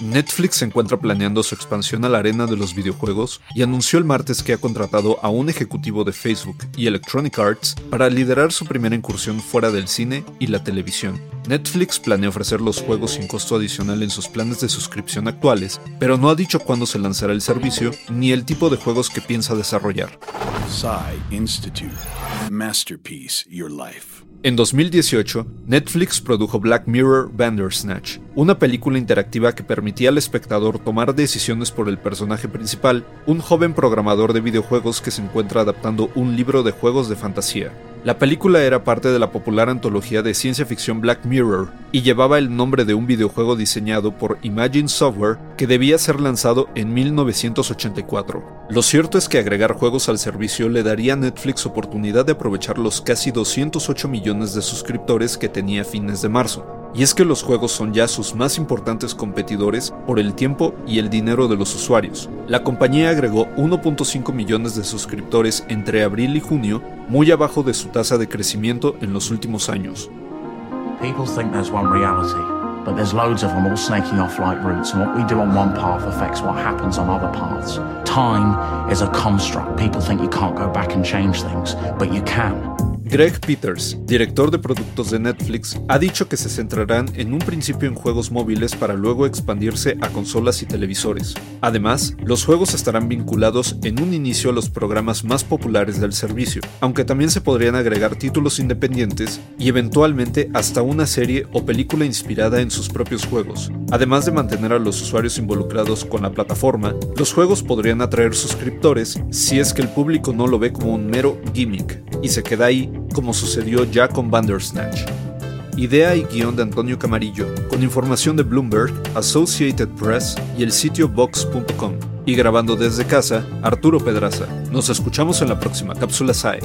Netflix se encuentra planeando su expansión a la arena de los videojuegos y anunció el martes que ha contratado a un ejecutivo de Facebook y Electronic Arts para liderar su primera incursión fuera del cine y la televisión. Netflix planea ofrecer los juegos sin costo adicional en sus planes de suscripción actuales, pero no ha dicho cuándo se lanzará el servicio ni el tipo de juegos que piensa desarrollar. Institute. Masterpiece Your Life. En 2018, Netflix produjo Black Mirror Bandersnatch, una película interactiva que permitía al espectador tomar decisiones por el personaje principal, un joven programador de videojuegos que se encuentra adaptando un libro de juegos de fantasía. La película era parte de la popular antología de ciencia ficción Black Mirror y llevaba el nombre de un videojuego diseñado por Imagine Software que debía ser lanzado en 1984. Lo cierto es que agregar juegos al servicio le daría a Netflix oportunidad de aprovechar los casi 208 millones de suscriptores que tenía a fines de marzo. Y es que los juegos son ya sus más importantes competidores por el tiempo y el dinero de los usuarios. La compañía agregó 1.5 millones de suscriptores entre abril y junio, muy abajo de su tasa de crecimiento en los últimos años. People think there's one reality, but there's loads of them all snaking off like roots, and what we do on one path affects what happens on other paths. Time is a construct. People think you can't go back and change things, but you can. Greg Peters, director de productos de Netflix, ha dicho que se centrarán en un principio en juegos móviles para luego expandirse a consolas y televisores. Además, los juegos estarán vinculados en un inicio a los programas más populares del servicio, aunque también se podrían agregar títulos independientes y eventualmente hasta una serie o película inspirada en sus propios juegos. Además de mantener a los usuarios involucrados con la plataforma, los juegos podrían atraer suscriptores si es que el público no lo ve como un mero gimmick y se queda ahí como sucedió ya con Bandersnatch. Idea y guion de Antonio Camarillo, con información de Bloomberg, Associated Press y el sitio Vox.com. Y grabando desde casa, Arturo Pedraza. Nos escuchamos en la próxima cápsula SAE.